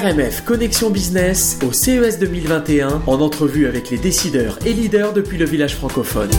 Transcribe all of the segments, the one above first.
RMF Connexion Business au CES 2021 en entrevue avec les décideurs et leaders depuis le village francophone.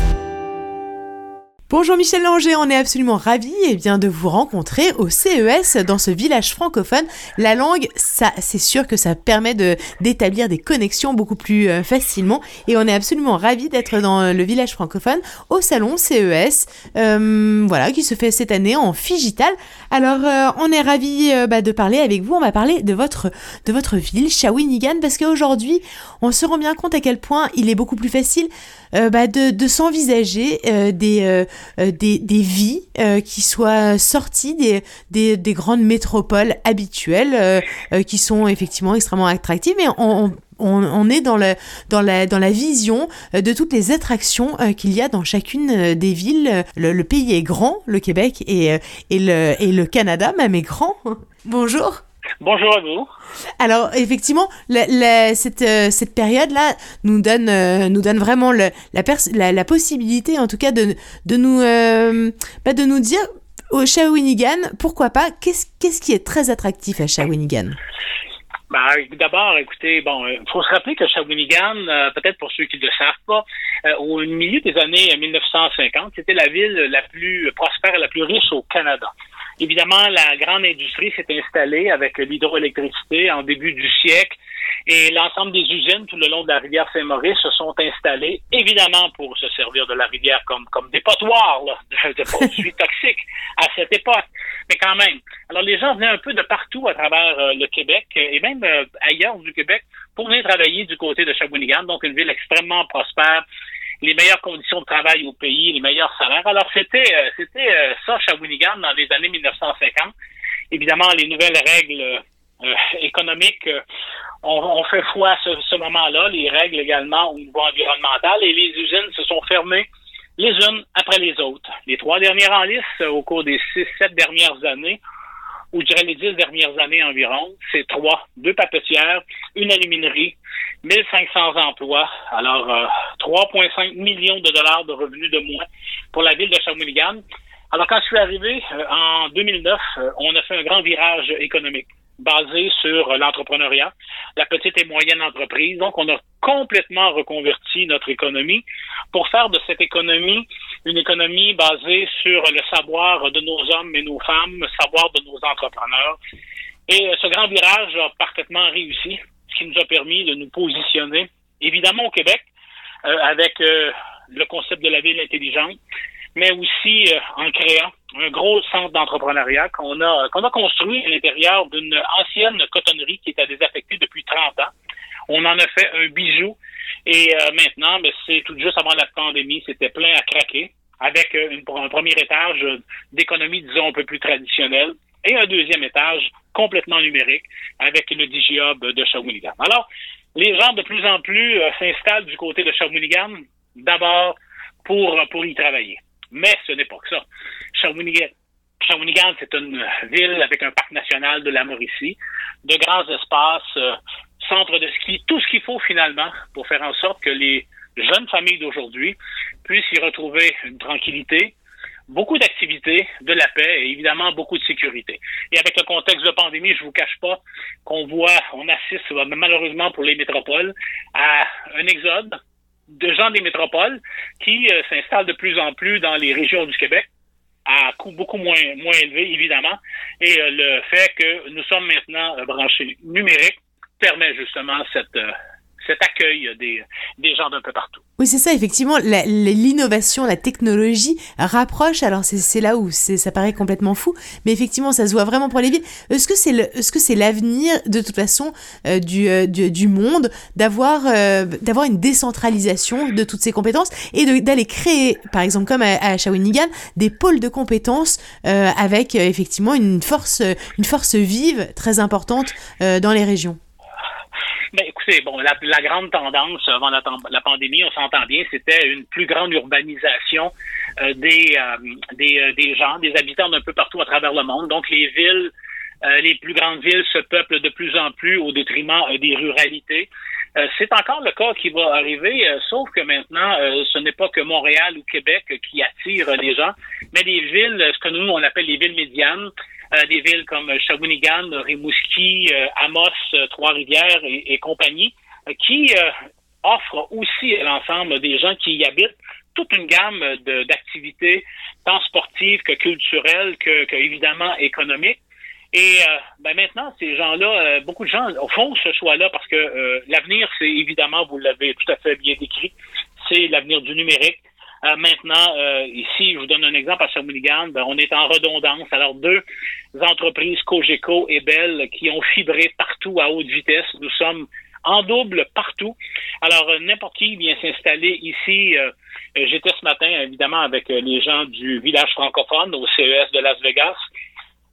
Bonjour Michel Langer, on est absolument ravis eh bien, de vous rencontrer au CES dans ce village francophone. La langue, ça, c'est sûr que ça permet d'établir des connexions beaucoup plus euh, facilement et on est absolument ravis d'être dans le village francophone au salon CES, euh, voilà, qui se fait cette année en Figital. Alors, euh, on est ravis bah, de parler avec vous. On va parler de votre, de votre ville, Shawinigan, parce qu'aujourd'hui, on se rend bien compte à quel point il est beaucoup plus facile bah, de, de s'envisager des euh, des, des, vies euh, qui soient sorties des, des, des grandes métropoles habituelles euh, qui sont effectivement extrêmement attractives et on, on, on, est dans, le, dans, la, dans la vision de toutes les attractions qu'il y a dans chacune des villes. Le, pays est grand, le Québec et, et, le, et le Canada même est grand. Bonjour. Bonjour à vous. Alors effectivement, cette, euh, cette période-là nous donne, euh, nous donne vraiment le, la, la, possibilité, en tout cas, de, de, nous, euh, bah, de nous dire au Shawinigan, pourquoi pas, qu'est-ce qu'est-ce qui est très attractif à Shawinigan? Bah, D'abord, écoutez, bon, il faut se rappeler que Shawinigan, peut-être pour ceux qui ne le savent pas, au milieu des années 1950, c'était la ville la plus prospère et la plus riche au Canada. Évidemment, la grande industrie s'est installée avec l'hydroélectricité en début du siècle et l'ensemble des usines tout le long de la rivière Saint-Maurice se sont installées, évidemment pour se servir de la rivière comme, comme dépotoir de, de produits toxiques à cette époque. Mais quand même, alors les gens venaient un peu de partout à travers euh, le Québec et même euh, ailleurs du Québec pour venir travailler du côté de Shawinigan, donc une ville extrêmement prospère, les meilleures conditions de travail au pays, les meilleurs salaires. Alors c'était euh, c'était euh, ça Shawinigan dans les années 1950. Évidemment, les nouvelles règles euh, économiques ont, fait foi à ce, moment-là, les règles également au niveau environnemental, et les usines se sont fermées les unes après les autres. Les trois dernières en liste, au cours des six, sept dernières années, ou je dirais les dix dernières années environ, c'est trois, deux papetières, une aluminerie, 1500 emplois, alors 3,5 euh, millions de dollars de revenus de moins pour la ville de Shawinigan. Alors quand je suis arrivé euh, en 2009, euh, on a fait un grand virage économique basé sur l'entrepreneuriat, la petite et moyenne entreprise. Donc, on a complètement reconverti notre économie pour faire de cette économie une économie basée sur le savoir de nos hommes et nos femmes, le savoir de nos entrepreneurs. Et ce grand virage a parfaitement réussi ce qui nous a permis de nous positionner, évidemment au Québec, euh, avec euh, le concept de la ville intelligente, mais aussi euh, en créant un gros centre d'entrepreneuriat qu'on a qu'on a construit à l'intérieur d'une ancienne cotonnerie qui était désaffectée depuis 30 ans. On en a fait un bijou et maintenant, mais ben, c'est tout juste avant la pandémie, c'était plein à craquer avec une, un premier étage d'économie, disons, un peu plus traditionnelle et un deuxième étage complètement numérique avec le DigiHub de Shawinigan. Alors, les gens de plus en plus euh, s'installent du côté de Shawinigan, d'abord pour, pour y travailler. Mais ce n'est pas que ça. Shawinigan, c'est une ville avec un parc national de la Mauricie, de grands espaces, euh, centre de ski, tout ce qu'il faut finalement pour faire en sorte que les jeunes familles d'aujourd'hui puissent y retrouver une tranquillité, beaucoup d'activités, de la paix et évidemment beaucoup de sécurité. Et avec le contexte de pandémie, je vous cache pas qu'on voit, on assiste malheureusement pour les métropoles à un exode de gens des métropoles qui euh, s'installent de plus en plus dans les régions du Québec à coût beaucoup moins, moins élevé, évidemment. Et euh, le fait que nous sommes maintenant euh, branchés numériques permet justement cette, cet accueil des, des gens d'un peu partout. Oui, c'est ça, effectivement, l'innovation, la, technologie rapproche, alors c'est là où ça paraît complètement fou, mais effectivement, ça se voit vraiment pour les villes. Est-ce que c'est c'est l'avenir, de toute façon, euh, euh, du, du, monde, d'avoir euh, d'avoir une décentralisation de toutes ces compétences et d'aller créer, par exemple, comme à, à, Shawinigan, des pôles de compétences avec, effectivement, une force, une force vive très importante dans les régions? Ben, écoutez, bon, la, la grande tendance avant la, pandémie, on s'entend bien, c'était une plus grande urbanisation euh, des, euh, des, euh, des gens, des habitants d'un peu partout à travers le monde. Donc, les villes, les plus grandes villes se peuplent de plus en plus au détriment des ruralités. c'est encore le cas qui va arriver, sauf que maintenant, ce n'est pas que Montréal ou Québec qui attirent les gens, mais les villes, ce que nous on appelle les villes médianes, des villes comme Shawinigan, Rimouski, Amos, Trois-Rivières et, compagnie, qui offrent aussi à l'ensemble des gens qui y habitent toute une gamme d'activités, tant sportives que culturelles, que, que évidemment économiques. Et euh, ben maintenant, ces gens-là, euh, beaucoup de gens font ce choix-là parce que euh, l'avenir, c'est évidemment, vous l'avez tout à fait bien décrit, c'est l'avenir du numérique. Maintenant, ici, je vous donne un exemple à Shawinigan, ben, on est en redondance. Alors, deux entreprises, Cogeco et Bell, qui ont fibré partout à haute vitesse. Nous sommes en double partout. Alors, n'importe qui vient s'installer ici. J'étais ce matin, évidemment, avec les gens du village francophone au CES de Las Vegas.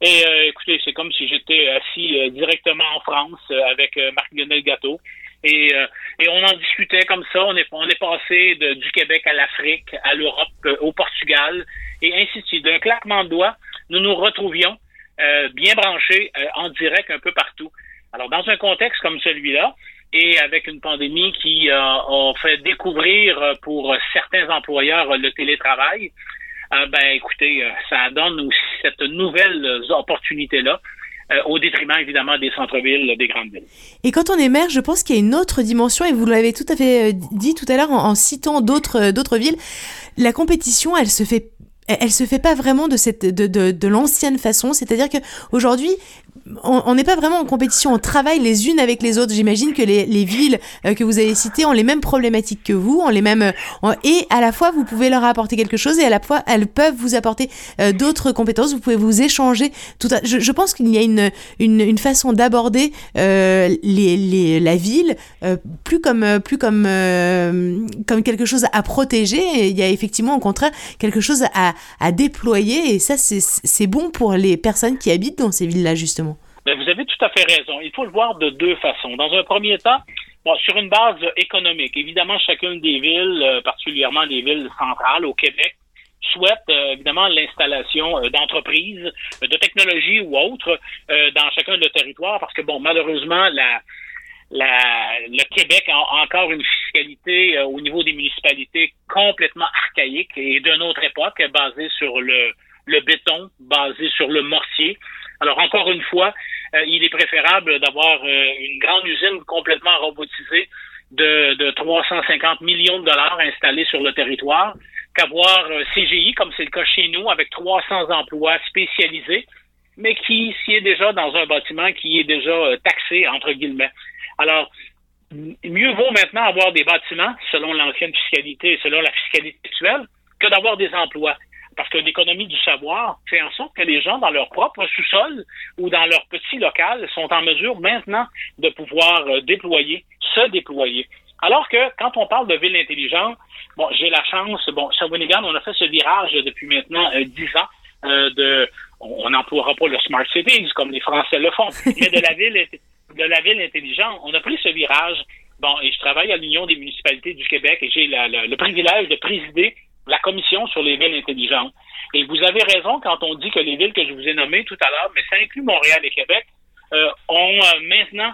Et euh, écoutez, c'est comme si j'étais assis euh, directement en France euh, avec Marc-Lionel Gâteau. Et, et on en discutait comme ça. On est, on est passé de, du Québec à l'Afrique, à l'Europe, au Portugal, et ainsi de suite. D'un claquement de doigts, nous nous retrouvions bien branchés en direct un peu partout. Alors, dans un contexte comme celui-là, et avec une pandémie qui a fait découvrir pour certains employeurs le télétravail, euh, ben écoutez, euh, ça donne aussi cette nouvelle euh, au détriment évidemment des centres-villes, des grandes villes. Et quand on est maire, je pense qu'il y a une autre dimension, et vous l'avez tout à fait dit tout à l'heure en, en, citant d'autres d'autres villes, la compétition, elle se fait elle se fait pas vraiment de cette de, de, de l'ancienne façon c'est-à-dire que aujourd'hui on n'est pas vraiment en compétition, on travaille les unes avec les autres. J'imagine que les, les villes euh, que vous avez citées ont les mêmes problématiques que vous, ont les mêmes euh, et à la fois vous pouvez leur apporter quelque chose et à la fois elles peuvent vous apporter euh, d'autres compétences. Vous pouvez vous échanger. Tout je, je, pense qu'il y a une une, une façon d'aborder les, les, la ville plus comme plus comme comme quelque chose à protéger. il y a effectivement au contraire quelque chose à, à déployer et ça c'est bon pour les personnes qui habitent dans ces villes là justement. Ben, vous avez tout à fait raison. Il faut le voir de deux façons. Dans un premier temps, bon, sur une base économique, évidemment, chacune des villes, euh, particulièrement des villes centrales au Québec, souhaite euh, évidemment l'installation euh, d'entreprises, de technologies ou autres dans chacun de territoires, parce que bon, malheureusement, le Québec a encore une fiscalité au niveau des municipalités complètement archaïque et d'une autre époque, basée sur le, béton, basée sur le mortier. Alors encore une fois, il est préférable d'avoir euh, une grande usine complètement robotisée de, de 350 millions de dollars installés sur le territoire qu'avoir euh, CGI, comme c'est le cas chez nous, avec 300 emplois spécialisés, mais qui s'y est déjà dans un bâtiment qui est déjà taxé, entre guillemets. Alors, mieux vaut maintenant avoir des bâtiments, selon l'ancienne fiscalité, selon la fiscalité actuelle, que d'avoir des emplois parce que l'économie du savoir fait en sorte que les gens, dans leur propre sous-sol ou dans leur petit local, sont en mesure maintenant de pouvoir euh, déployer, se déployer. Alors que quand on parle de ville intelligente, bon, j'ai la chance, bon, Shawinigan, on a fait ce virage depuis maintenant euh, dix ans euh, de, on n'emploiera pas le smart cities comme les Français le font, mais de la ville, de la ville intelligente, on a pris ce virage. Bon, et je travaille à l'Union des municipalités du Québec et j'ai le privilège de présider la commission sur les villes intelligentes. Et vous avez raison quand on dit que les villes que je vous ai nommées tout à l'heure, mais ça inclut Montréal et Québec, euh, ont euh, maintenant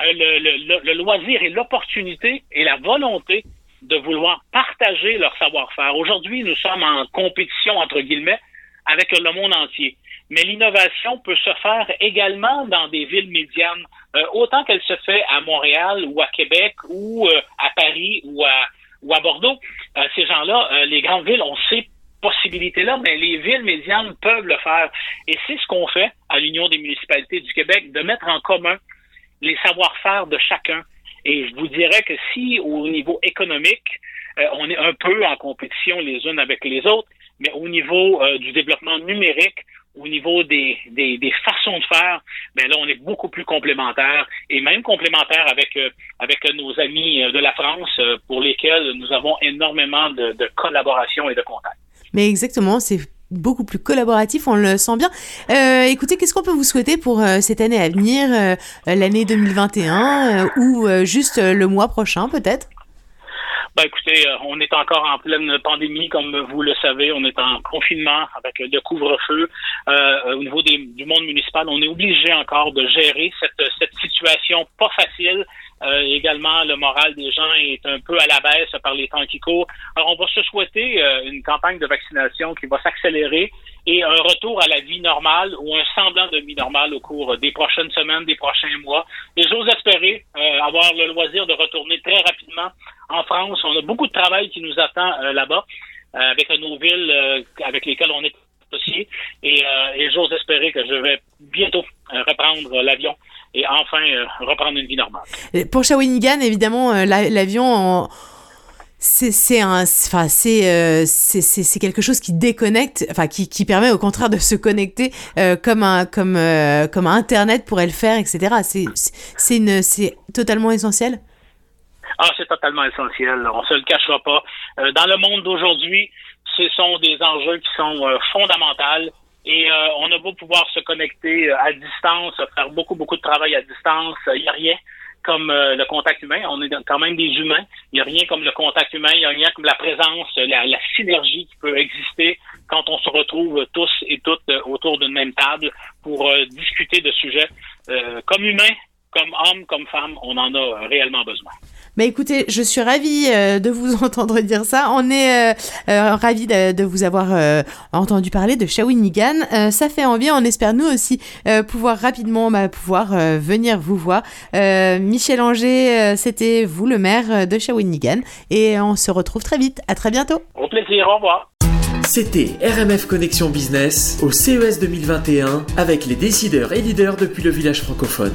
euh, le, le, loisir et l'opportunité et la volonté de vouloir partager leur savoir-faire. Aujourd'hui, nous sommes en compétition, entre guillemets, avec le monde entier. Mais l'innovation peut se faire également dans des villes médianes, autant qu'elle se fait à Montréal ou à Québec ou à Paris ou à, ou à Bordeaux, euh, ces gens-là, euh, les grandes villes ont ces possibilités-là, mais les villes médianes peuvent le faire. Et c'est ce qu'on fait à l'Union des municipalités du Québec, de mettre en commun les savoir-faire de chacun. Et je vous dirais que si au niveau économique, euh, on est un peu en compétition les unes avec les autres, mais au niveau du développement numérique, au niveau des, des, des, façons de faire, ben là, on est beaucoup plus complémentaires et même complémentaires avec, euh, avec nos amis euh, de la France euh, pour lesquels nous avons énormément de, de collaboration et de contact. Mais exactement, c'est beaucoup plus collaboratif, on le sent bien. Euh, écoutez, qu'est-ce qu'on peut vous souhaiter pour cette année à venir, l'année 2021 ou juste le mois prochain peut-être? Ben, écoutez, euh, on est encore en pleine pandémie, comme vous le savez. On est en confinement avec le couvre-feu. Euh, au niveau du monde municipal, on est obligé encore de gérer cette, cette situation pas facile Euh, également, le moral des gens est un peu à la baisse par les temps qui courent. Alors, on va se souhaiter euh, une campagne de vaccination qui va s'accélérer et un retour à la vie normale ou un semblant de vie normale au cours des prochaines semaines, des prochains mois. Et j'ose espérer euh, avoir le loisir de retourner très rapidement en France. On a beaucoup de travail qui nous attend là-bas avec nos villes avec lesquelles on est associé. Et, et j'ose espérer que je vais bientôt reprendre l'avion et enfin euh, reprendre une vie normale. Pour Shawinigan, évidemment, euh, l'avion c'est un enfin euh, c'est quelque chose qui déconnecte enfin qui, qui permet au contraire de se connecter comme un comme comme internet pourrait le faire etc c'est c'est une c'est totalement essentiel? Ah c'est totalement essentiel on se le cachera pas dans le monde d'aujourd'hui ce sont des enjeux qui sont fondamentaux et euh, on a beau pouvoir se connecter euh, à distance, faire beaucoup, beaucoup de travail à distance, il n'y a rien comme euh, le contact humain. On est quand même des humains. Il n'y a rien comme le contact humain. Il n'y a rien comme la présence, la, synergie qui peut exister quand on se retrouve tous et toutes autour d'une même table pour discuter de sujets comme humains, comme hommes, comme femmes. On en a réellement besoin. Bah écoutez, je suis ravie euh, de vous entendre dire ça. On est euh, euh ravis de, vous avoir euh, entendu parler de Shawinigan. ça fait envie. On espère nous aussi pouvoir rapidement bah, pouvoir venir vous voir. Michel Anger, c'était vous le maire de Shawinigan et on se retrouve très vite. À très bientôt. Au plaisir. Au revoir. C'était RMF Connexion Business au CES 2021 avec les décideurs et leaders depuis le village francophone.